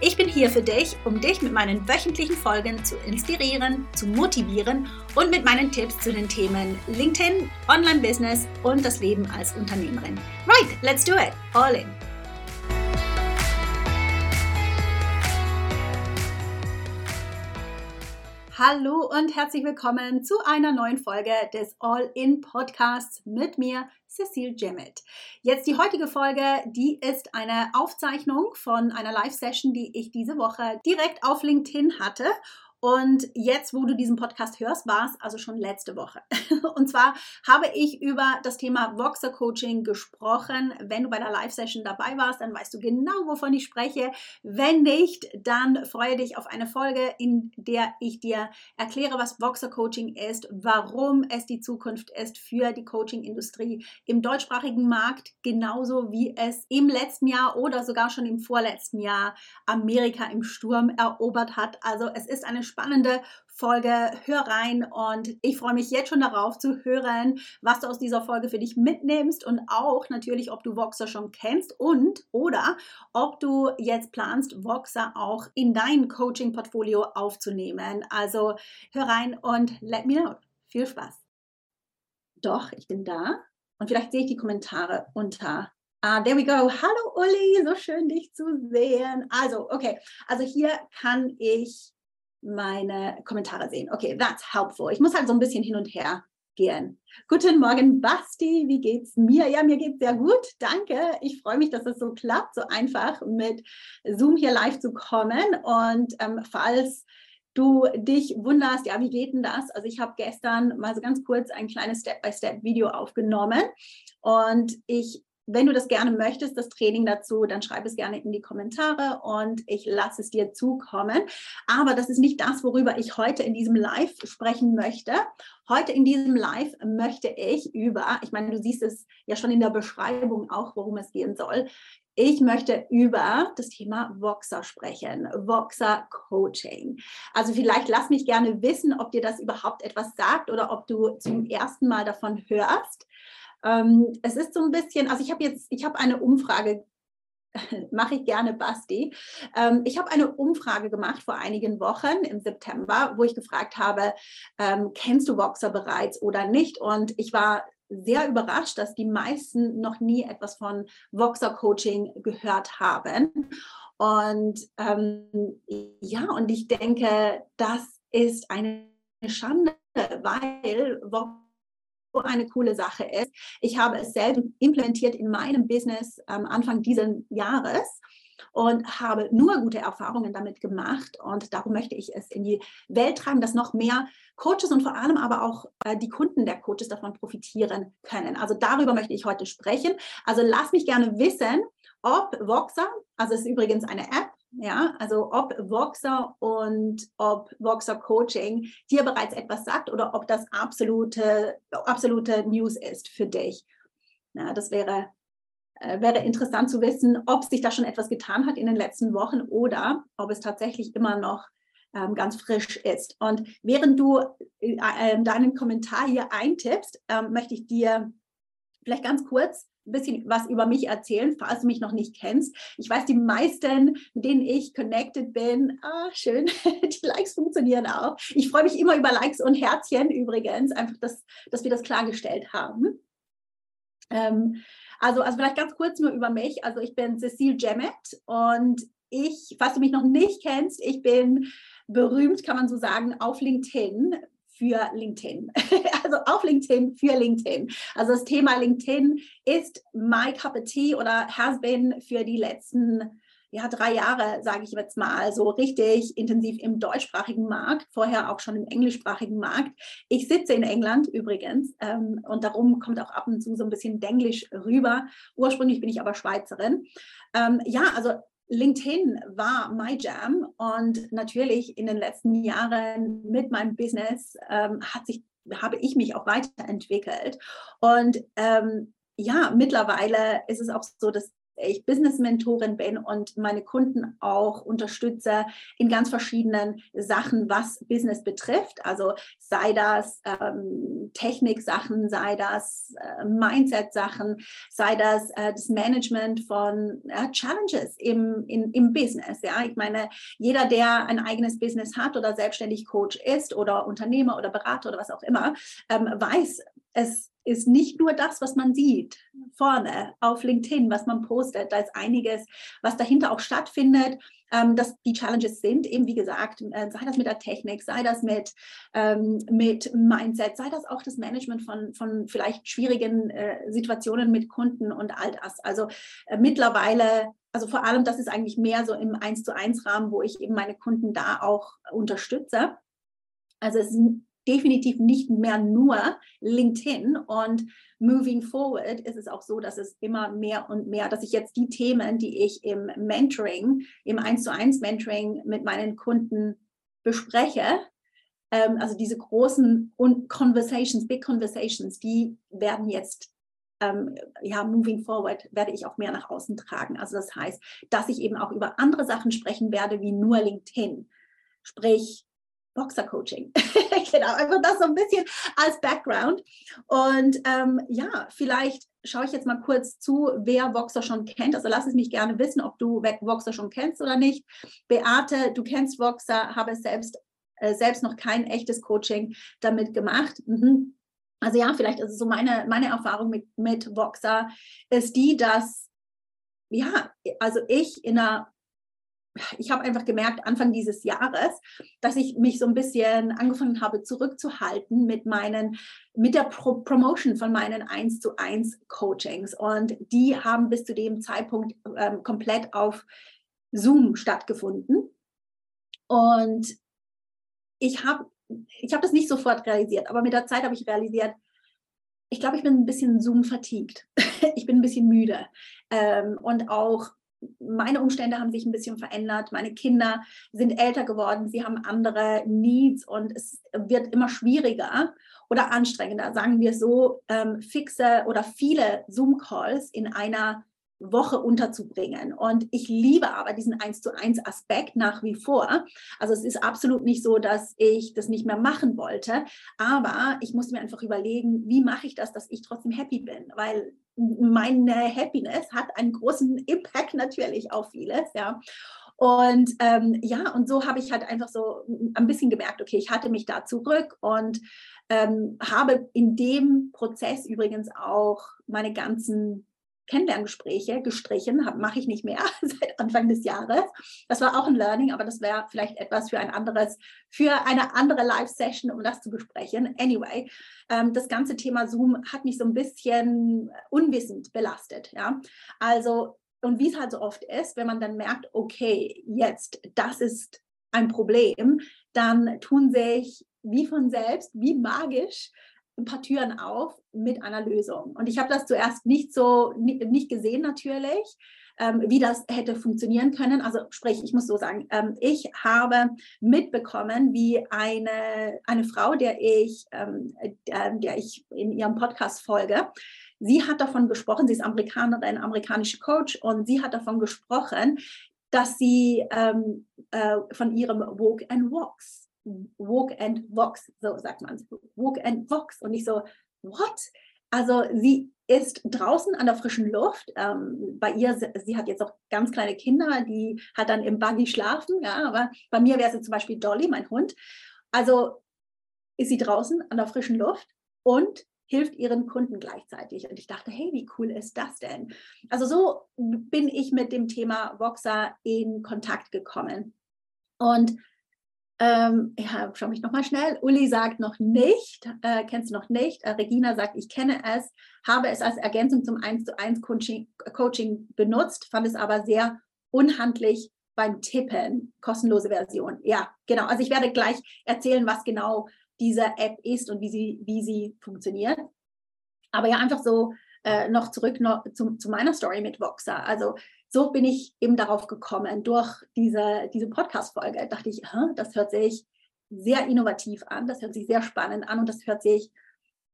Ich bin hier für dich, um dich mit meinen wöchentlichen Folgen zu inspirieren, zu motivieren und mit meinen Tipps zu den Themen LinkedIn, Online-Business und das Leben als Unternehmerin. Right, let's do it. All in. Hallo und herzlich willkommen zu einer neuen Folge des All-In Podcasts mit mir, Cecile Jemmet. Jetzt die heutige Folge, die ist eine Aufzeichnung von einer Live-Session, die ich diese Woche direkt auf LinkedIn hatte. Und jetzt, wo du diesen Podcast hörst, war es also schon letzte Woche. Und zwar habe ich über das Thema Voxer Coaching gesprochen. Wenn du bei der Live-Session dabei warst, dann weißt du genau, wovon ich spreche. Wenn nicht, dann freue dich auf eine Folge, in der ich dir erkläre, was Voxer Coaching ist, warum es die Zukunft ist für die Coaching-Industrie im deutschsprachigen Markt, genauso wie es im letzten Jahr oder sogar schon im vorletzten Jahr Amerika im Sturm erobert hat. Also es ist eine spannende Folge. Hör rein und ich freue mich jetzt schon darauf zu hören, was du aus dieser Folge für dich mitnimmst und auch natürlich, ob du Voxer schon kennst und oder ob du jetzt planst, Voxer auch in dein Coaching-Portfolio aufzunehmen. Also hör rein und let me know. Viel Spaß. Doch, ich bin da und vielleicht sehe ich die Kommentare unter Ah, there we go. Hallo Uli, so schön dich zu sehen. Also, okay, also hier kann ich meine Kommentare sehen. Okay, that's helpful. Ich muss halt so ein bisschen hin und her gehen. Guten Morgen, Basti. Wie geht's mir? Ja, mir geht's sehr gut. Danke. Ich freue mich, dass es so klappt, so einfach mit Zoom hier live zu kommen. Und ähm, falls du dich wunderst, ja, wie geht denn das? Also ich habe gestern mal so ganz kurz ein kleines Step-by-Step-Video aufgenommen und ich wenn du das gerne möchtest, das Training dazu, dann schreib es gerne in die Kommentare und ich lasse es dir zukommen. Aber das ist nicht das, worüber ich heute in diesem Live sprechen möchte. Heute in diesem Live möchte ich über, ich meine, du siehst es ja schon in der Beschreibung auch, worum es gehen soll. Ich möchte über das Thema Voxer sprechen, Voxer Coaching. Also vielleicht lass mich gerne wissen, ob dir das überhaupt etwas sagt oder ob du zum ersten Mal davon hörst. Ähm, es ist so ein bisschen, also ich habe jetzt, ich habe eine Umfrage mache ich gerne, Basti. Ähm, ich habe eine Umfrage gemacht vor einigen Wochen im September, wo ich gefragt habe, ähm, kennst du Voxer bereits oder nicht? Und ich war sehr überrascht, dass die meisten noch nie etwas von Voxer Coaching gehört haben. Und ähm, ja, und ich denke, das ist eine Schande, weil Voxer eine coole Sache ist. Ich habe es selbst implementiert in meinem Business am Anfang dieses Jahres und habe nur gute Erfahrungen damit gemacht. Und darum möchte ich es in die Welt tragen, dass noch mehr Coaches und vor allem aber auch äh, die Kunden der Coaches davon profitieren können. Also darüber möchte ich heute sprechen. Also lass mich gerne wissen, ob Voxer, also es ist übrigens eine App, ja, also ob Voxer und ob Voxer Coaching dir bereits etwas sagt oder ob das absolute, absolute News ist für dich. Ja, das wäre, äh, wäre interessant zu wissen, ob sich da schon etwas getan hat in den letzten Wochen oder ob es tatsächlich immer noch ähm, ganz frisch ist. Und während du äh, äh, deinen Kommentar hier eintippst, ähm, möchte ich dir vielleicht ganz kurz ein bisschen was über mich erzählen, falls du mich noch nicht kennst. Ich weiß, die meisten, mit denen ich connected bin, ah, schön, die Likes funktionieren auch. Ich freue mich immer über Likes und Herzchen übrigens, einfach, dass, dass wir das klargestellt haben. Ähm, also, also vielleicht ganz kurz nur über mich. Also ich bin Cecile Jemmet und ich, falls du mich noch nicht kennst, ich bin berühmt, kann man so sagen, auf LinkedIn für LinkedIn. Also auf LinkedIn für LinkedIn. Also das Thema LinkedIn ist my cup of tea oder has been für die letzten ja, drei Jahre, sage ich jetzt mal, so richtig intensiv im deutschsprachigen Markt, vorher auch schon im englischsprachigen Markt. Ich sitze in England übrigens ähm, und darum kommt auch ab und zu so ein bisschen Denglisch rüber. Ursprünglich bin ich aber Schweizerin. Ähm, ja, also LinkedIn war my jam und natürlich in den letzten Jahren mit meinem Business ähm, hat sich, habe ich mich auch weiterentwickelt. Und ähm, ja, mittlerweile ist es auch so, dass ich Business-Mentorin bin und meine Kunden auch unterstütze in ganz verschiedenen Sachen, was Business betrifft. Also sei das ähm, Technik-Sachen, sei das äh, Mindset-Sachen, sei das äh, das Management von äh, Challenges im, in, im Business. Ja, ich meine, jeder, der ein eigenes Business hat oder selbstständig Coach ist oder Unternehmer oder Berater oder was auch immer, ähm, weiß, es ist nicht nur das, was man sieht vorne auf LinkedIn, was man postet. Da ist einiges, was dahinter auch stattfindet. Ähm, dass die Challenges sind, eben wie gesagt, äh, sei das mit der Technik, sei das mit, ähm, mit Mindset, sei das auch das Management von, von vielleicht schwierigen äh, Situationen mit Kunden und all das. Also äh, mittlerweile, also vor allem, das ist eigentlich mehr so im 1 zu 1 Rahmen, wo ich eben meine Kunden da auch unterstütze. Also es ist definitiv nicht mehr nur LinkedIn und moving forward ist es auch so, dass es immer mehr und mehr, dass ich jetzt die Themen, die ich im Mentoring, im 1 zu 1 Mentoring mit meinen Kunden bespreche, ähm, also diese großen Conversations, Big Conversations, die werden jetzt ähm, ja, moving forward werde ich auch mehr nach außen tragen. Also das heißt, dass ich eben auch über andere Sachen sprechen werde, wie nur LinkedIn. Sprich, Boxer-Coaching. genau, einfach das so ein bisschen als Background. Und ähm, ja, vielleicht schaue ich jetzt mal kurz zu, wer Voxer schon kennt. Also lass es mich gerne wissen, ob du Voxer schon kennst oder nicht. Beate, du kennst Voxer, habe selbst, äh, selbst noch kein echtes Coaching damit gemacht. Mhm. Also ja, vielleicht ist es so meine, meine Erfahrung mit, mit Voxer ist die, dass ja, also ich in einer ich habe einfach gemerkt, Anfang dieses Jahres, dass ich mich so ein bisschen angefangen habe zurückzuhalten mit meinen, mit der Pro Promotion von meinen 1 zu 1 Coachings. Und die haben bis zu dem Zeitpunkt ähm, komplett auf Zoom stattgefunden. Und ich habe ich hab das nicht sofort realisiert, aber mit der Zeit habe ich realisiert, ich glaube, ich bin ein bisschen Zoom-fatigued. ich bin ein bisschen müde. Ähm, und auch meine Umstände haben sich ein bisschen verändert. Meine Kinder sind älter geworden, sie haben andere Needs und es wird immer schwieriger oder anstrengender, sagen wir so, ähm, fixe oder viele Zoom-Calls in einer Woche unterzubringen. Und ich liebe aber diesen eins zu eins Aspekt nach wie vor. Also es ist absolut nicht so, dass ich das nicht mehr machen wollte, aber ich musste mir einfach überlegen, wie mache ich das, dass ich trotzdem happy bin, weil meine Happiness hat einen großen Impact natürlich auf vieles, ja. Und ähm, ja, und so habe ich halt einfach so ein bisschen gemerkt, okay, ich hatte mich da zurück und ähm, habe in dem Prozess übrigens auch meine ganzen Kennenlerngespräche gestrichen, mache ich nicht mehr seit Anfang des Jahres. Das war auch ein Learning, aber das wäre vielleicht etwas für ein anderes, für eine andere Live-Session, um das zu besprechen. Anyway, ähm, das ganze Thema Zoom hat mich so ein bisschen unwissend belastet. Ja, also und wie es halt so oft ist, wenn man dann merkt, okay, jetzt das ist ein Problem, dann tun sich wie von selbst, wie magisch ein paar Türen auf mit einer Lösung. Und ich habe das zuerst nicht so, nicht gesehen natürlich, ähm, wie das hätte funktionieren können. Also sprich, ich muss so sagen, ähm, ich habe mitbekommen, wie eine, eine Frau, der ich, ähm, der, der ich in ihrem Podcast folge, sie hat davon gesprochen, sie ist Amerikanerin, amerikanische Coach und sie hat davon gesprochen, dass sie ähm, äh, von ihrem Walk and Walks Walk and Vox, so sagt man es, Walk and Vox. Und ich so, what? Also sie ist draußen an der frischen Luft. Ähm, bei ihr, sie hat jetzt auch ganz kleine Kinder, die hat dann im Buggy schlafen, ja, aber bei mir wäre sie zum Beispiel Dolly, mein Hund. Also ist sie draußen an der frischen Luft und hilft ihren Kunden gleichzeitig. Und ich dachte, hey, wie cool ist das denn? Also so bin ich mit dem Thema Voxer in Kontakt gekommen. Und ähm, ja, schau mich nochmal schnell. Uli sagt noch nicht, äh, kennst du noch nicht. Äh, Regina sagt, ich kenne es, habe es als Ergänzung zum 1 zu 1 Coaching, Coaching benutzt, fand es aber sehr unhandlich beim Tippen. Kostenlose Version. Ja, genau. Also ich werde gleich erzählen, was genau diese App ist und wie sie, wie sie funktioniert. Aber ja, einfach so äh, noch zurück noch zu, zu meiner Story mit Voxer. Also so bin ich eben darauf gekommen, durch diese, diese Podcast-Folge. Dachte ich, das hört sich sehr innovativ an, das hört sich sehr spannend an und das hört sich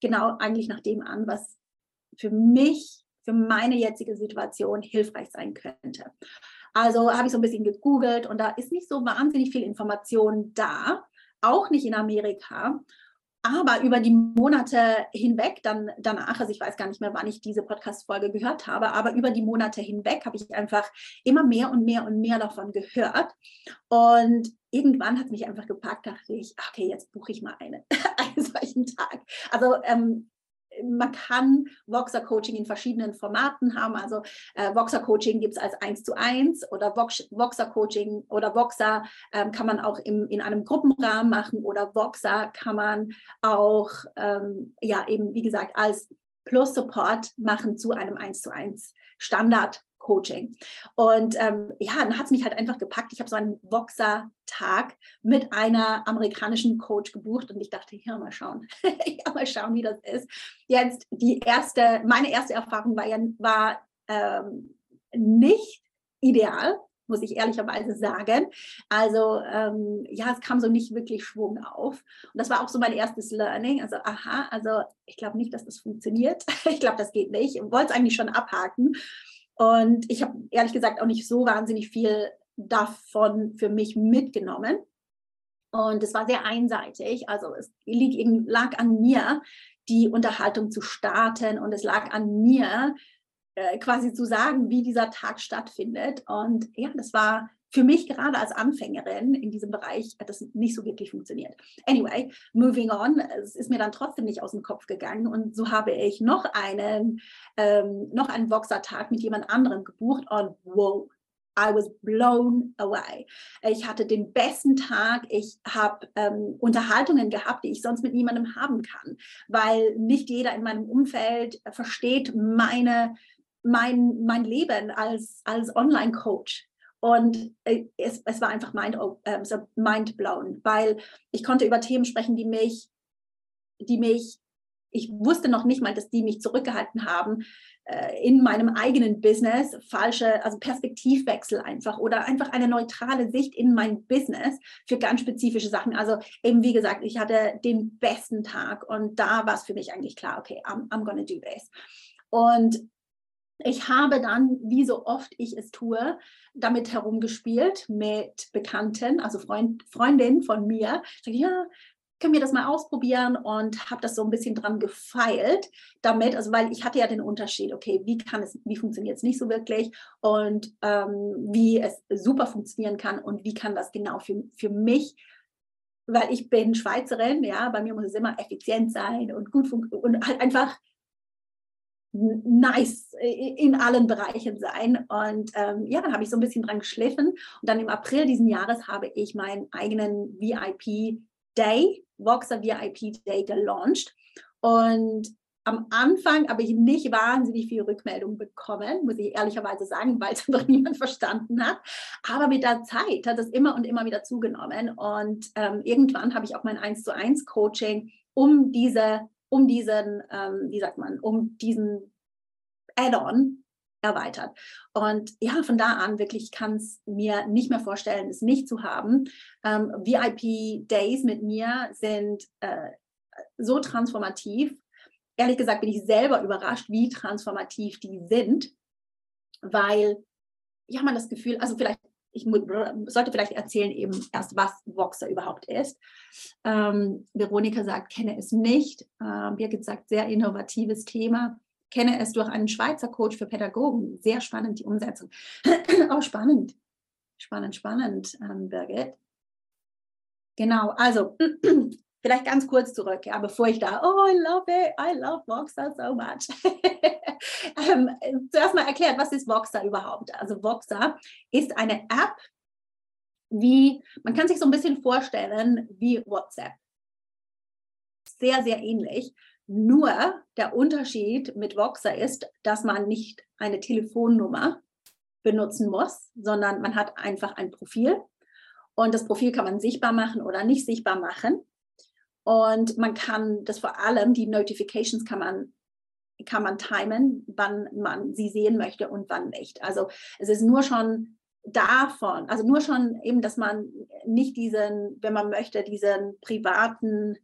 genau eigentlich nach dem an, was für mich, für meine jetzige Situation hilfreich sein könnte. Also habe ich so ein bisschen gegoogelt und da ist nicht so wahnsinnig viel Information da, auch nicht in Amerika. Aber über die Monate hinweg, dann danach, also ich weiß gar nicht mehr, wann ich diese Podcast-Folge gehört habe, aber über die Monate hinweg habe ich einfach immer mehr und mehr und mehr davon gehört. Und irgendwann hat mich einfach gepackt, dachte ich, okay, jetzt buche ich mal eine, einen solchen Tag. Also ähm, man kann Voxer Coaching in verschiedenen Formaten haben. Also äh, Voxer Coaching gibt es als 1 zu 1 oder Vox, Voxer Coaching oder Voxer ähm, kann man auch im, in einem Gruppenrahmen machen oder Voxer kann man auch, ähm, ja, eben wie gesagt, als Plus Support machen zu einem 1 zu 1 Standard Coaching. Und ähm, ja, dann hat es mich halt einfach gepackt. Ich habe so einen Voxer-Tag mit einer amerikanischen Coach gebucht und ich dachte, ja, mal schauen. ja, mal schauen, wie das ist. Jetzt die erste, meine erste Erfahrung war war, ähm, nicht ideal, muss ich ehrlicherweise sagen. Also ähm, ja, es kam so nicht wirklich Schwung auf. Und das war auch so mein erstes Learning. Also aha, also ich glaube nicht, dass das funktioniert. ich glaube, das geht nicht. Ich wollte es eigentlich schon abhaken. Und ich habe ehrlich gesagt auch nicht so wahnsinnig viel davon für mich mitgenommen. Und es war sehr einseitig. Also es lag an mir, die Unterhaltung zu starten und es lag an mir, äh, quasi zu sagen, wie dieser Tag stattfindet. Und ja, das war für mich gerade als Anfängerin in diesem Bereich hat das nicht so wirklich funktioniert. Anyway, moving on, es ist mir dann trotzdem nicht aus dem Kopf gegangen und so habe ich noch einen, ähm, noch einen Voxer-Tag mit jemand anderem gebucht und wow, I was blown away. Ich hatte den besten Tag. Ich habe ähm, Unterhaltungen gehabt, die ich sonst mit niemandem haben kann, weil nicht jeder in meinem Umfeld versteht meine, mein, mein Leben als, als Online-Coach. Und äh, es, es war einfach mind, äh, so mind blown, weil ich konnte über Themen sprechen, die mich, die mich, ich wusste noch nicht mal, dass die mich zurückgehalten haben äh, in meinem eigenen Business, falsche, also Perspektivwechsel einfach oder einfach eine neutrale Sicht in mein Business für ganz spezifische Sachen. Also eben wie gesagt, ich hatte den besten Tag und da war es für mich eigentlich klar, okay, I'm, I'm gonna do this. Und ich habe dann, wie so oft ich es tue, damit herumgespielt mit Bekannten, also Freund, Freundinnen von mir. Ich sage, ja, können wir das mal ausprobieren? Und habe das so ein bisschen dran gefeilt damit, also weil ich hatte ja den Unterschied, okay, wie kann es, wie funktioniert es nicht so wirklich? Und ähm, wie es super funktionieren kann und wie kann das genau für, für mich? Weil ich bin Schweizerin, ja, bei mir muss es immer effizient sein und gut und halt einfach nice in allen Bereichen sein. Und ähm, ja, dann habe ich so ein bisschen dran geschliffen. Und dann im April diesen Jahres habe ich meinen eigenen VIP Day, Voxer VIP Day gelauncht. Und am Anfang habe ich nicht wahnsinnig viel Rückmeldung bekommen, muss ich ehrlicherweise sagen, weil es einfach niemand verstanden hat. Aber mit der Zeit hat es immer und immer wieder zugenommen. Und ähm, irgendwann habe ich auch mein 1 zu 1 Coaching um diese um diesen, ähm, wie sagt man, um diesen Add-on erweitert. Und ja, von da an wirklich kann es mir nicht mehr vorstellen, es nicht zu haben. Ähm, VIP-Days mit mir sind äh, so transformativ. Ehrlich gesagt bin ich selber überrascht, wie transformativ die sind, weil ja man das Gefühl, also vielleicht ich sollte vielleicht erzählen eben erst, was Voxer überhaupt ist. Ähm, Veronika sagt, kenne es nicht. Ähm, Birgit sagt, sehr innovatives Thema. Kenne es durch einen Schweizer Coach für Pädagogen. Sehr spannend, die Umsetzung. Auch spannend. Spannend, spannend, ähm, Birgit. Genau, also vielleicht ganz kurz zurück, ja, bevor ich da, oh, I love it, I love Voxer so much. ähm, zuerst mal erklärt, was ist Voxer überhaupt? Also Voxer ist eine App, wie, man kann sich so ein bisschen vorstellen wie WhatsApp. Sehr, sehr ähnlich. Nur der Unterschied mit Voxer ist, dass man nicht eine Telefonnummer benutzen muss, sondern man hat einfach ein Profil und das Profil kann man sichtbar machen oder nicht sichtbar machen. Und man kann das vor allem, die Notifications kann man, kann man timen, wann man sie sehen möchte und wann nicht. Also es ist nur schon davon, also nur schon eben, dass man nicht diesen, wenn man möchte, diesen privaten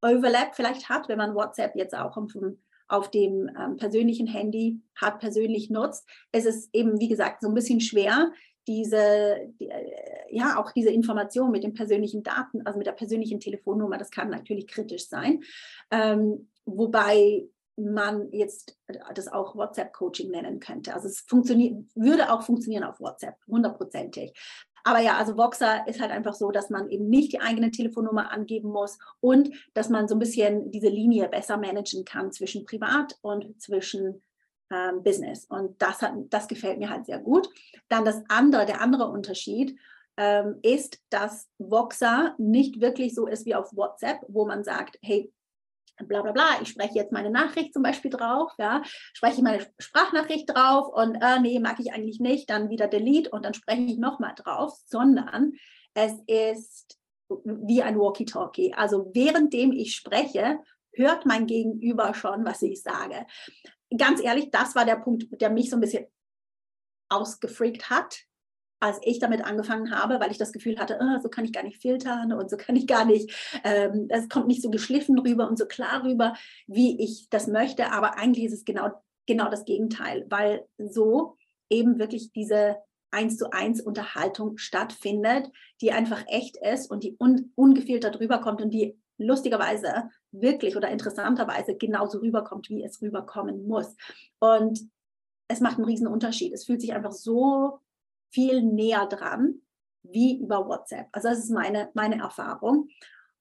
Overlap vielleicht hat, wenn man WhatsApp jetzt auch auf dem, auf dem ähm, persönlichen Handy hat, persönlich nutzt. Es ist eben, wie gesagt, so ein bisschen schwer, diese, die, äh, ja, auch diese Information mit den persönlichen Daten, also mit der persönlichen Telefonnummer, das kann natürlich kritisch sein. Ähm, wobei man jetzt das auch WhatsApp-Coaching nennen könnte. Also es funktioniert, würde auch funktionieren auf WhatsApp, hundertprozentig. Aber ja, also Voxer ist halt einfach so, dass man eben nicht die eigene Telefonnummer angeben muss und dass man so ein bisschen diese Linie besser managen kann zwischen privat und zwischen ähm, Business. Und das, hat, das gefällt mir halt sehr gut. Dann das andere, der andere Unterschied ähm, ist, dass Voxer nicht wirklich so ist wie auf WhatsApp, wo man sagt, hey, bla bla bla, ich spreche jetzt meine Nachricht zum Beispiel drauf, ja, spreche meine Sprachnachricht drauf und äh, nee, mag ich eigentlich nicht, dann wieder delete und dann spreche ich nochmal drauf, sondern es ist wie ein Walkie-Talkie. Also währenddem ich spreche, hört mein Gegenüber schon, was ich sage. Ganz ehrlich, das war der Punkt, der mich so ein bisschen ausgefreakt hat, als ich damit angefangen habe, weil ich das Gefühl hatte, oh, so kann ich gar nicht filtern und so kann ich gar nicht, ähm, es kommt nicht so geschliffen rüber und so klar rüber, wie ich das möchte. Aber eigentlich ist es genau, genau das Gegenteil, weil so eben wirklich diese eins zu eins Unterhaltung stattfindet, die einfach echt ist und die un ungefiltert rüberkommt und die lustigerweise wirklich oder interessanterweise genauso rüberkommt, wie es rüberkommen muss. Und es macht einen riesen Unterschied. Es fühlt sich einfach so viel näher dran wie über WhatsApp. Also das ist meine, meine Erfahrung.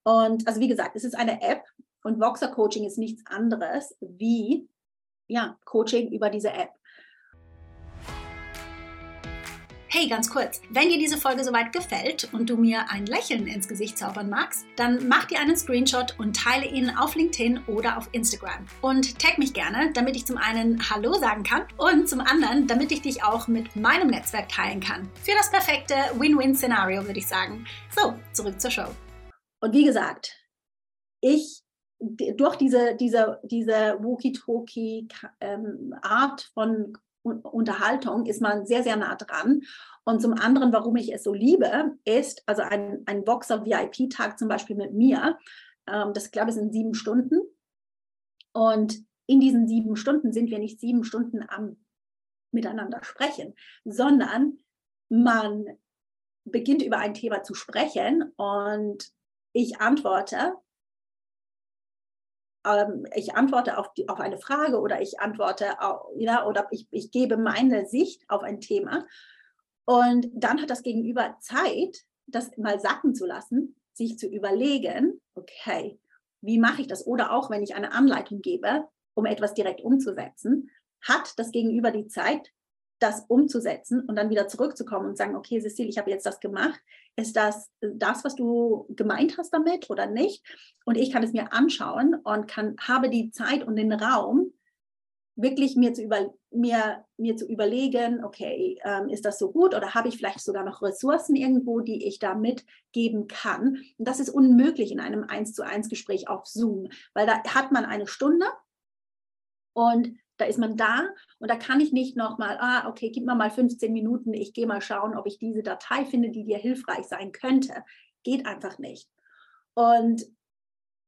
Und also wie gesagt, es ist eine App und Voxer Coaching ist nichts anderes wie ja, Coaching über diese App. Hey, ganz kurz, wenn dir diese Folge soweit gefällt und du mir ein Lächeln ins Gesicht zaubern magst, dann mach dir einen Screenshot und teile ihn auf LinkedIn oder auf Instagram. Und tag mich gerne, damit ich zum einen Hallo sagen kann und zum anderen, damit ich dich auch mit meinem Netzwerk teilen kann. Für das perfekte Win-Win-Szenario, würde ich sagen. So, zurück zur Show. Und wie gesagt, ich durch diese, diese, diese Walkie-Talkie-Art ähm, von Unterhaltung ist man sehr, sehr nah dran. Und zum anderen, warum ich es so liebe, ist, also ein, ein Boxer-VIP-Tag zum Beispiel mit mir, ähm, das glaube ich sind sieben Stunden. Und in diesen sieben Stunden sind wir nicht sieben Stunden am miteinander sprechen, sondern man beginnt über ein Thema zu sprechen und ich antworte ähm, ich antworte auf, die, auf eine Frage oder ich antworte auf, ja, oder ich, ich gebe meine Sicht auf ein Thema. Und dann hat das Gegenüber Zeit, das mal sacken zu lassen, sich zu überlegen, okay, wie mache ich das? Oder auch wenn ich eine Anleitung gebe, um etwas direkt umzusetzen, hat das Gegenüber die Zeit, das umzusetzen und dann wieder zurückzukommen und sagen, okay, Cecile, ich habe jetzt das gemacht. Ist das das, was du gemeint hast damit oder nicht? Und ich kann es mir anschauen und kann, habe die Zeit und den Raum, wirklich mir zu, über, mir, mir zu überlegen, okay, ähm, ist das so gut oder habe ich vielleicht sogar noch Ressourcen irgendwo, die ich da mitgeben kann? Und das ist unmöglich in einem 1 zu 1 Gespräch auf Zoom, weil da hat man eine Stunde und da ist man da und da kann ich nicht nochmal, ah, okay, gib mir mal 15 Minuten, ich gehe mal schauen, ob ich diese Datei finde, die dir hilfreich sein könnte. Geht einfach nicht. Und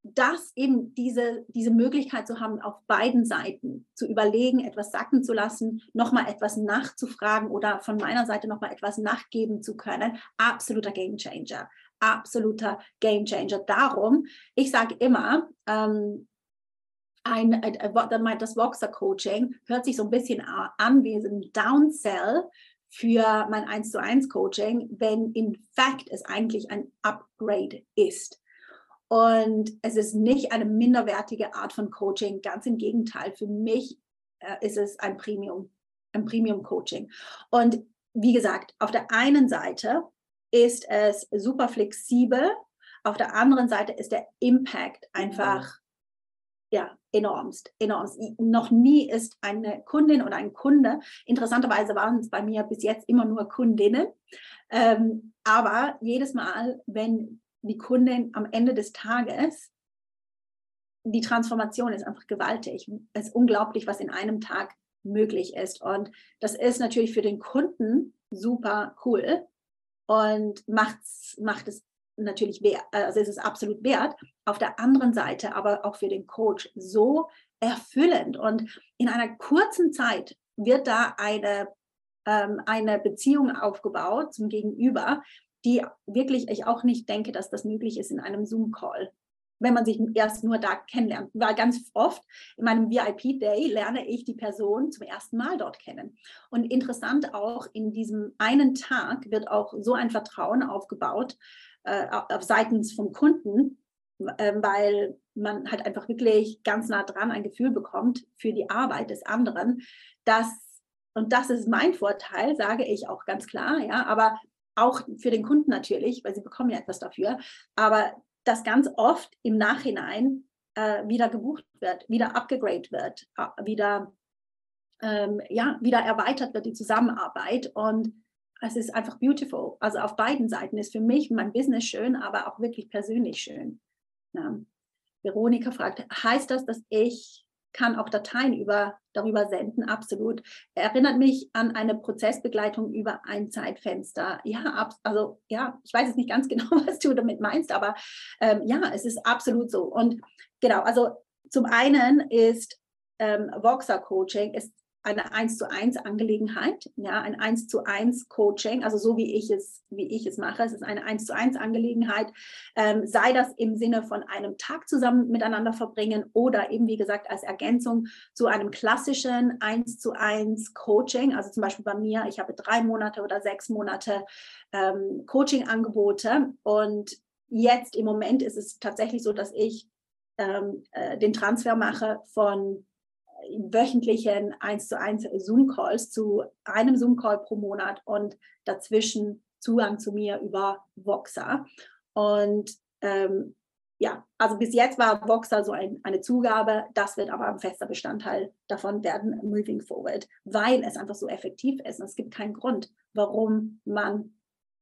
das eben diese, diese Möglichkeit zu haben, auf beiden Seiten zu überlegen, etwas sacken zu lassen, nochmal etwas nachzufragen oder von meiner Seite nochmal etwas nachgeben zu können, absoluter Game Changer. Absoluter Game Changer. Darum, ich sage immer, ähm, ein, äh, das Voxer Coaching hört sich so ein bisschen an wie ein Downsell für mein 1 zu 1 Coaching, wenn in fact es eigentlich ein Upgrade ist. Und es ist nicht eine minderwertige Art von Coaching, ganz im Gegenteil. Für mich äh, ist es ein Premium, ein Premium-Coaching. Und wie gesagt, auf der einen Seite ist es super flexibel, auf der anderen Seite ist der Impact einfach ja, enormst, enormst. Noch nie ist eine Kundin oder ein Kunde, interessanterweise waren es bei mir bis jetzt immer nur Kundinnen, ähm, aber jedes Mal, wenn die Kundin am Ende des Tages, die Transformation ist einfach gewaltig. Es ist unglaublich, was in einem Tag möglich ist. Und das ist natürlich für den Kunden super cool und macht es natürlich wert, also es ist absolut wert. Auf der anderen Seite aber auch für den Coach so erfüllend und in einer kurzen Zeit wird da eine, ähm, eine Beziehung aufgebaut zum Gegenüber, die wirklich ich auch nicht denke, dass das möglich ist in einem Zoom-Call wenn man sich erst nur da kennenlernt. Weil ganz oft in meinem VIP-Day lerne ich die Person zum ersten Mal dort kennen. Und interessant auch, in diesem einen Tag wird auch so ein Vertrauen aufgebaut, äh, seitens vom Kunden, äh, weil man halt einfach wirklich ganz nah dran ein Gefühl bekommt für die Arbeit des anderen, dass, und das ist mein Vorteil, sage ich auch ganz klar, ja, aber auch für den Kunden natürlich, weil sie bekommen ja etwas dafür, aber dass ganz oft im Nachhinein äh, wieder gebucht wird, wieder abgegradet wird, wieder, ähm, ja, wieder erweitert wird die Zusammenarbeit und es ist einfach beautiful. Also auf beiden Seiten ist für mich mein Business schön, aber auch wirklich persönlich schön. Ja. Veronika fragt, heißt das, dass ich kann auch Dateien über, darüber senden, absolut. Erinnert mich an eine Prozessbegleitung über ein Zeitfenster. Ja, ab, also ja, ich weiß jetzt nicht ganz genau, was du damit meinst, aber ähm, ja, es ist absolut so. Und genau, also zum einen ist ähm, Voxer Coaching ist eine 1 zu 1 Angelegenheit, ja, ein 1 zu 1 Coaching, also so wie ich es, wie ich es mache. Es ist eine 1 zu 1 Angelegenheit, ähm, sei das im Sinne von einem Tag zusammen miteinander verbringen oder eben, wie gesagt, als Ergänzung zu einem klassischen 1 zu 1 Coaching. Also zum Beispiel bei mir, ich habe drei Monate oder sechs Monate ähm, Coaching-Angebote und jetzt im Moment ist es tatsächlich so, dass ich ähm, äh, den Transfer mache von wöchentlichen 1 zu 1 Zoom-Calls zu einem Zoom-Call pro Monat und dazwischen Zugang zu mir über Voxer. Und ähm, ja, also bis jetzt war Voxer so ein, eine Zugabe, das wird aber ein fester Bestandteil davon werden, moving forward, weil es einfach so effektiv ist. Und es gibt keinen Grund, warum man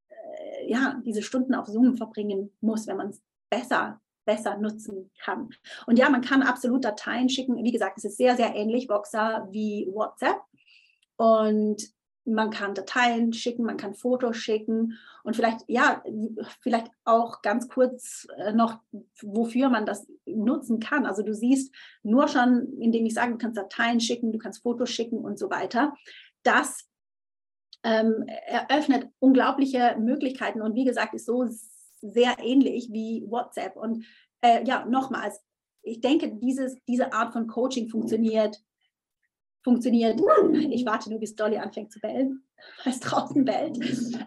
äh, ja, diese Stunden auf Zoom verbringen muss, wenn man es besser besser nutzen kann. Und ja, man kann absolut Dateien schicken. Wie gesagt, es ist sehr, sehr ähnlich Voxer wie WhatsApp. Und man kann Dateien schicken, man kann Fotos schicken und vielleicht, ja, vielleicht auch ganz kurz äh, noch, wofür man das nutzen kann. Also du siehst nur schon, indem ich sage, du kannst Dateien schicken, du kannst Fotos schicken und so weiter. Das ähm, eröffnet unglaubliche Möglichkeiten und wie gesagt, ist so sehr ähnlich wie WhatsApp. Und äh, ja, nochmals, ich denke, dieses, diese Art von Coaching funktioniert, funktioniert. Ich warte nur, bis Dolly anfängt zu bellen, weil es draußen bellt.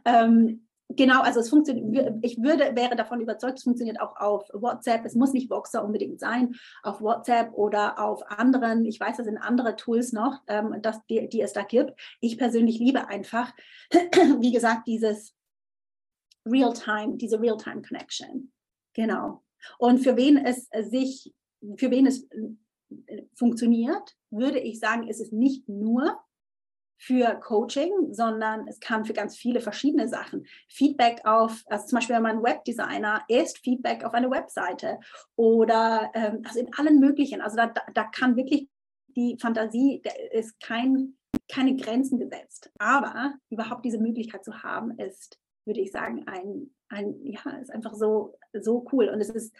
Ähm, genau, also es funktioniert, ich würde, wäre davon überzeugt, es funktioniert auch auf WhatsApp. Es muss nicht Voxer unbedingt sein, auf WhatsApp oder auf anderen, ich weiß, das sind andere Tools noch, ähm, dass die, die es da gibt. Ich persönlich liebe einfach, wie gesagt, dieses Real-Time, diese Real-Time-Connection. Genau. Und für wen es sich, für wen es äh, funktioniert, würde ich sagen, ist es nicht nur für Coaching, sondern es kann für ganz viele verschiedene Sachen. Feedback auf, also zum Beispiel wenn man Webdesigner ist, Feedback auf eine Webseite oder ähm, also in allen möglichen. Also da, da kann wirklich die Fantasie, da ist kein, keine Grenzen gesetzt. Aber überhaupt diese Möglichkeit zu haben, ist würde ich sagen, ein, ein, ja, ist einfach so, so cool. Und es ist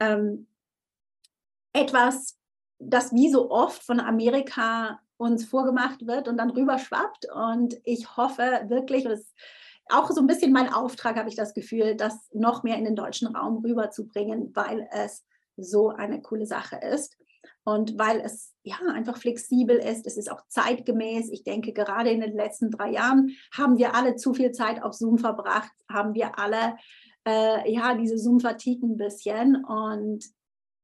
ähm, etwas, das wie so oft von Amerika uns vorgemacht wird und dann rüberschwappt. Und ich hoffe wirklich, und es auch so ein bisschen mein Auftrag, habe ich das Gefühl, das noch mehr in den deutschen Raum rüberzubringen, weil es so eine coole Sache ist. Und weil es ja einfach flexibel ist, es ist auch zeitgemäß. Ich denke, gerade in den letzten drei Jahren haben wir alle zu viel Zeit auf Zoom verbracht, haben wir alle äh, ja, diese Zoom-Fatigue ein bisschen. Und,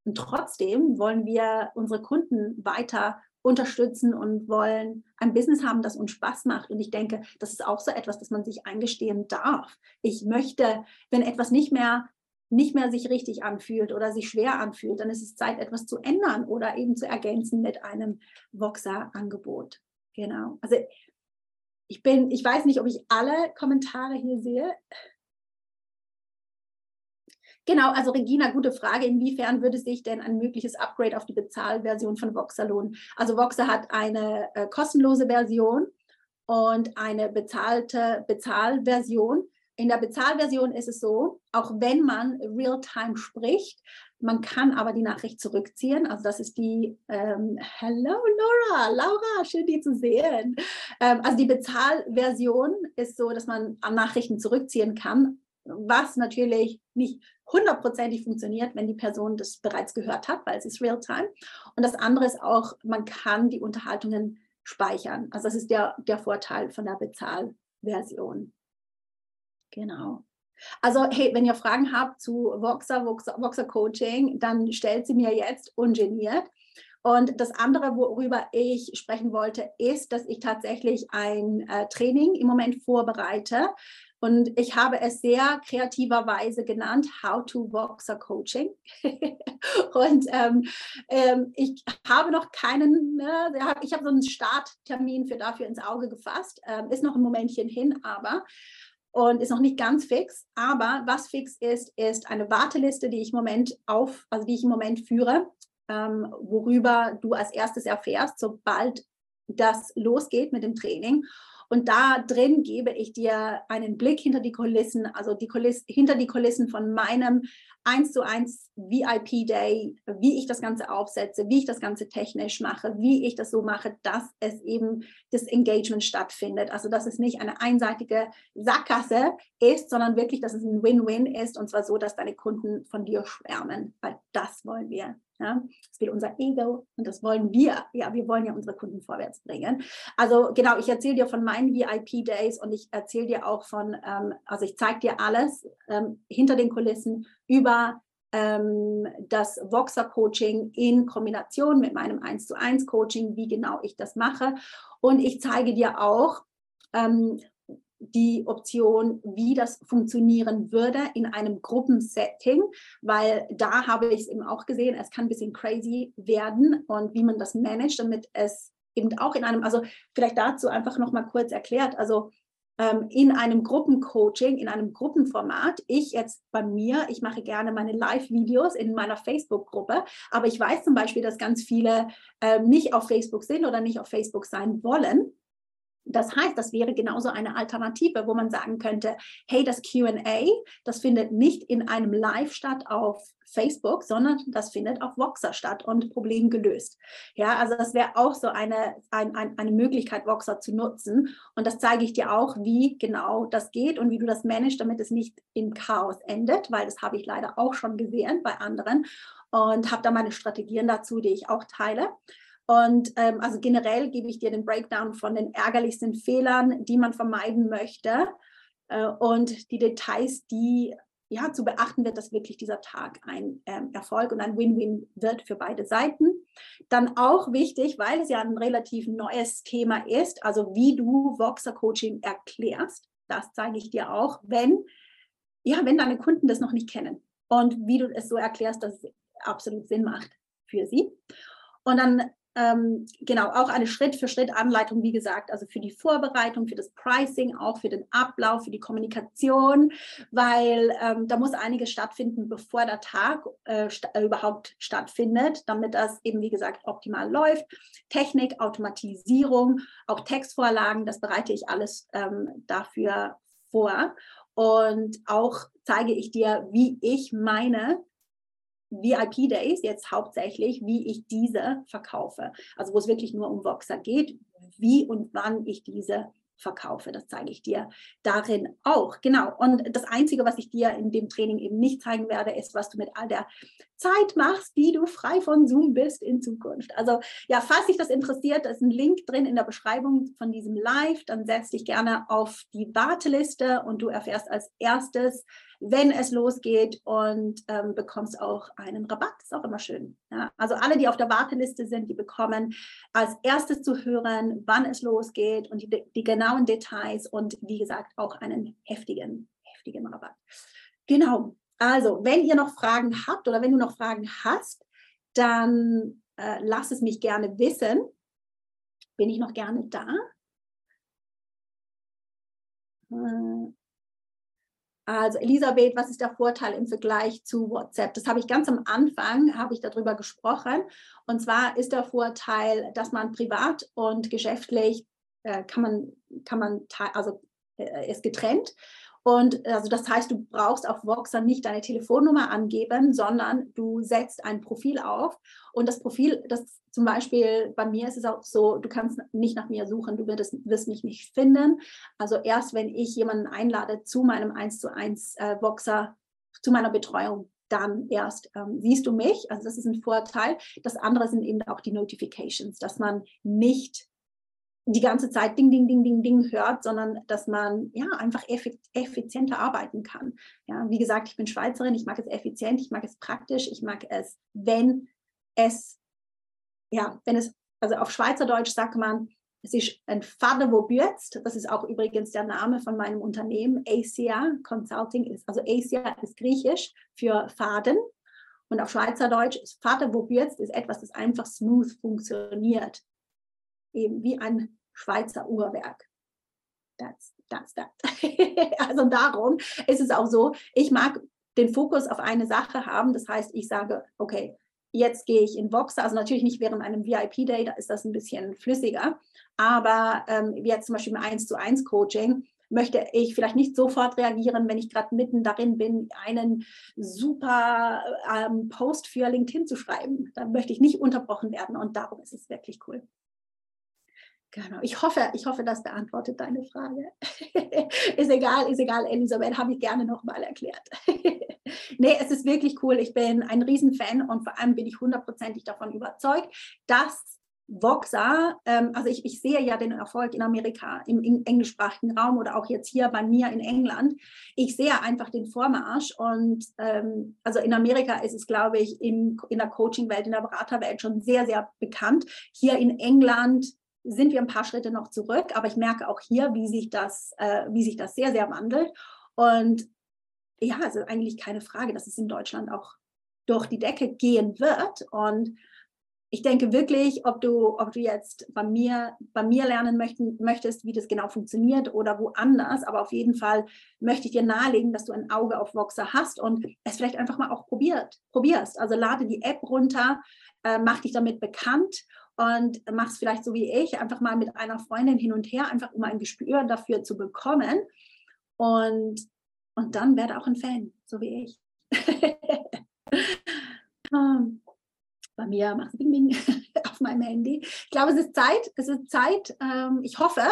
und trotzdem wollen wir unsere Kunden weiter unterstützen und wollen ein Business haben, das uns Spaß macht. Und ich denke, das ist auch so etwas, das man sich eingestehen darf. Ich möchte, wenn etwas nicht mehr nicht mehr sich richtig anfühlt oder sich schwer anfühlt, dann ist es Zeit, etwas zu ändern oder eben zu ergänzen mit einem Voxer-Angebot. Genau. Also ich bin, ich weiß nicht, ob ich alle Kommentare hier sehe. Genau, also Regina, gute Frage. Inwiefern würde sich denn ein mögliches Upgrade auf die Bezahlversion von Voxer lohnen? Also Voxer hat eine äh, kostenlose Version und eine bezahlte Bezahlversion. In der Bezahlversion ist es so, auch wenn man real-time spricht, man kann aber die Nachricht zurückziehen. Also das ist die, ähm, hello Laura, Laura, schön die zu sehen. Ähm, also die Bezahlversion ist so, dass man Nachrichten zurückziehen kann, was natürlich nicht hundertprozentig funktioniert, wenn die Person das bereits gehört hat, weil es ist real-time. Und das andere ist auch, man kann die Unterhaltungen speichern. Also das ist der, der Vorteil von der Bezahlversion. Genau. Also, hey, wenn ihr Fragen habt zu Voxer, Voxer, Voxer Coaching, dann stellt sie mir jetzt ungeniert. Und das andere, worüber ich sprechen wollte, ist, dass ich tatsächlich ein äh, Training im Moment vorbereite. Und ich habe es sehr kreativerweise genannt, How to Voxer Coaching. und ähm, ähm, ich habe noch keinen, ne, ich habe so einen Starttermin für dafür ins Auge gefasst. Ähm, ist noch ein Momentchen hin, aber und ist noch nicht ganz fix. Aber was fix ist, ist eine Warteliste, die ich im Moment auf, also die ich im Moment führe, ähm, worüber du als erstes erfährst, sobald das losgeht mit dem Training. Und da drin gebe ich dir einen Blick hinter die Kulissen, also die Kulissen, hinter die Kulissen von meinem 1 zu 1 VIP Day, wie ich das Ganze aufsetze, wie ich das Ganze technisch mache, wie ich das so mache, dass es eben das Engagement stattfindet. Also dass es nicht eine einseitige Sackgasse ist, sondern wirklich, dass es ein Win-Win ist und zwar so, dass deine Kunden von dir schwärmen, weil das wollen wir. Ja, das will unser Ego und das wollen wir. Ja, wir wollen ja unsere Kunden vorwärts bringen. Also genau, ich erzähle dir von meinen VIP-Days und ich erzähle dir auch von, ähm, also ich zeige dir alles ähm, hinter den Kulissen über ähm, das Voxer-Coaching in Kombination mit meinem 1 zu 1 Coaching, wie genau ich das mache. Und ich zeige dir auch, ähm, die Option, wie das funktionieren würde in einem Gruppensetting, weil da habe ich es eben auch gesehen, es kann ein bisschen crazy werden und wie man das managt, damit es eben auch in einem, also vielleicht dazu einfach noch mal kurz erklärt, also ähm, in einem Gruppencoaching, in einem Gruppenformat. Ich jetzt bei mir, ich mache gerne meine Live-Videos in meiner Facebook-Gruppe, aber ich weiß zum Beispiel, dass ganz viele äh, nicht auf Facebook sind oder nicht auf Facebook sein wollen. Das heißt, das wäre genauso eine Alternative, wo man sagen könnte, hey, das QA, das findet nicht in einem Live statt auf Facebook, sondern das findet auf Voxer statt und Problem gelöst. Ja, also das wäre auch so eine, ein, ein, eine Möglichkeit, Voxer zu nutzen. Und das zeige ich dir auch, wie genau das geht und wie du das managst, damit es nicht im Chaos endet, weil das habe ich leider auch schon gesehen bei anderen und habe da meine Strategien dazu, die ich auch teile. Und ähm, also generell gebe ich dir den Breakdown von den ärgerlichsten Fehlern, die man vermeiden möchte äh, und die Details, die ja zu beachten wird, dass wirklich dieser Tag ein ähm, Erfolg und ein Win-Win wird für beide Seiten. Dann auch wichtig, weil es ja ein relativ neues Thema ist, also wie du Voxer Coaching erklärst. Das zeige ich dir auch, wenn ja, wenn deine Kunden das noch nicht kennen und wie du es so erklärst, dass es absolut Sinn macht für sie. Und dann ähm, genau, auch eine Schritt-für-Schritt-Anleitung, wie gesagt, also für die Vorbereitung, für das Pricing, auch für den Ablauf, für die Kommunikation, weil ähm, da muss einiges stattfinden, bevor der Tag äh, st äh, überhaupt stattfindet, damit das eben, wie gesagt, optimal läuft. Technik, Automatisierung, auch Textvorlagen, das bereite ich alles ähm, dafür vor. Und auch zeige ich dir, wie ich meine VIP-Days jetzt hauptsächlich, wie ich diese verkaufe. Also wo es wirklich nur um Voxer geht, wie und wann ich diese verkaufe. Das zeige ich dir darin auch. Genau. Und das Einzige, was ich dir in dem Training eben nicht zeigen werde, ist, was du mit all der Zeit machst, wie du frei von Zoom bist in Zukunft. Also ja, falls dich das interessiert, da ist ein Link drin in der Beschreibung von diesem Live. Dann setz dich gerne auf die Warteliste und du erfährst als erstes, wenn es losgeht und ähm, bekommst auch einen Rabatt. Ist auch immer schön. Ja? Also alle, die auf der Warteliste sind, die bekommen als erstes zu hören, wann es losgeht und die, die genauen Details und wie gesagt auch einen heftigen, heftigen Rabatt. Genau. Also, wenn ihr noch Fragen habt oder wenn du noch Fragen hast, dann äh, lass es mich gerne wissen. Bin ich noch gerne da? Also Elisabeth, was ist der Vorteil im Vergleich zu WhatsApp? Das habe ich ganz am Anfang, habe ich darüber gesprochen. Und zwar ist der Vorteil, dass man privat und geschäftlich äh, kann man, kann man, also äh, ist getrennt. Und also das heißt, du brauchst auf Voxer nicht deine Telefonnummer angeben, sondern du setzt ein Profil auf. Und das Profil, das zum Beispiel bei mir ist es auch so, du kannst nicht nach mir suchen, du wirst, wirst mich nicht finden. Also erst wenn ich jemanden einlade zu meinem 1 zu 1 äh, Voxer, zu meiner Betreuung, dann erst ähm, siehst du mich. Also das ist ein Vorteil. Das andere sind eben auch die Notifications, dass man nicht die ganze Zeit Ding, Ding, Ding, Ding, Ding hört, sondern dass man ja einfach effizienter arbeiten kann. Ja, wie gesagt, ich bin Schweizerin, ich mag es effizient, ich mag es praktisch, ich mag es, wenn es, ja, wenn es, also auf Schweizerdeutsch sagt man, es ist ein Vater wo bürzt. Das ist auch übrigens der Name von meinem Unternehmen. ACA Consulting ist, also ACA ist griechisch für Faden. Und auf Schweizerdeutsch ist Vater wo bürzt ist etwas, das einfach smooth funktioniert eben wie ein Schweizer Uhrwerk. That's, that's that. also darum ist es auch so, ich mag den Fokus auf eine Sache haben. Das heißt, ich sage, okay, jetzt gehe ich in Voxer, also natürlich nicht während einem VIP-Day, da ist das ein bisschen flüssiger, aber ähm, jetzt zum Beispiel im 1 zu 1 Coaching, möchte ich vielleicht nicht sofort reagieren, wenn ich gerade mitten darin bin, einen super ähm, Post für LinkedIn zu schreiben. Da möchte ich nicht unterbrochen werden und darum ist es wirklich cool. Genau. Ich hoffe, ich hoffe, das beantwortet deine Frage. ist egal, ist egal, Elisabeth, habe ich gerne nochmal erklärt. nee, es ist wirklich cool. Ich bin ein Riesenfan und vor allem bin ich hundertprozentig davon überzeugt, dass Voxa, ähm, also ich, ich, sehe ja den Erfolg in Amerika, im, im, englischsprachigen Raum oder auch jetzt hier bei mir in England. Ich sehe einfach den Vormarsch und ähm, also in Amerika ist es, glaube ich, in, in der Coaching-Welt, in der Beraterwelt schon sehr, sehr bekannt. Hier in England sind wir ein paar Schritte noch zurück, aber ich merke auch hier, wie sich das, äh, wie sich das sehr, sehr wandelt. Und ja, es ist eigentlich keine Frage, dass es in Deutschland auch durch die Decke gehen wird. Und ich denke wirklich, ob du, ob du jetzt bei mir, bei mir lernen möchten, möchtest, wie das genau funktioniert oder woanders, aber auf jeden Fall möchte ich dir nahelegen, dass du ein Auge auf Voxer hast und es vielleicht einfach mal auch probiert, probierst. Also lade die App runter, äh, mach dich damit bekannt und mach es vielleicht so wie ich, einfach mal mit einer Freundin hin und her, einfach um ein Gespür dafür zu bekommen. Und, und dann werde auch ein Fan, so wie ich. um, bei mir macht Bing Bing auf meinem Handy. Ich glaube, es ist Zeit. Es ist Zeit. Ähm, ich hoffe,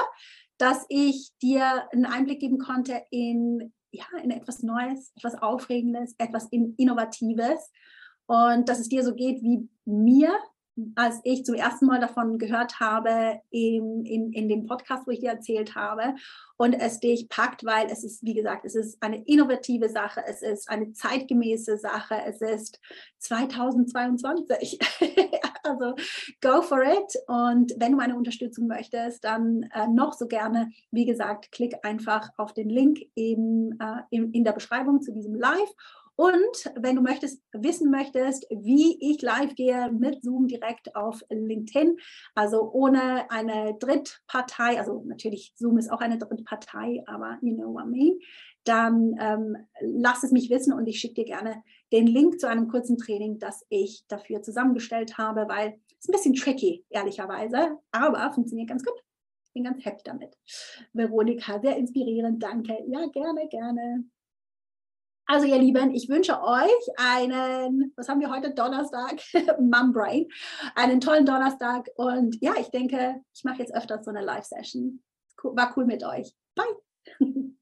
dass ich dir einen Einblick geben konnte in, ja, in etwas Neues, etwas Aufregendes, etwas Innovatives und dass es dir so geht wie mir als ich zum ersten Mal davon gehört habe in, in, in dem Podcast, wo ich dir erzählt habe, und es dich packt, weil es ist, wie gesagt, es ist eine innovative Sache, es ist eine zeitgemäße Sache, es ist 2022. also go for it. Und wenn du meine Unterstützung möchtest, dann äh, noch so gerne, wie gesagt, klick einfach auf den Link in, äh, in, in der Beschreibung zu diesem Live und wenn du möchtest, wissen möchtest, wie ich live gehe mit Zoom direkt auf LinkedIn, also ohne eine Drittpartei, also natürlich Zoom ist auch eine Drittpartei, aber you know what I mean, dann ähm, lass es mich wissen und ich schicke dir gerne den Link zu einem kurzen Training, das ich dafür zusammengestellt habe, weil es ein bisschen tricky, ehrlicherweise, aber funktioniert ganz gut. Ich bin ganz happy damit. Veronika, sehr inspirierend, danke. Ja, gerne, gerne. Also ihr Lieben, ich wünsche euch einen, was haben wir heute, Donnerstag, Mum Brain, einen tollen Donnerstag und ja, ich denke, ich mache jetzt öfters so eine Live-Session. War cool mit euch. Bye.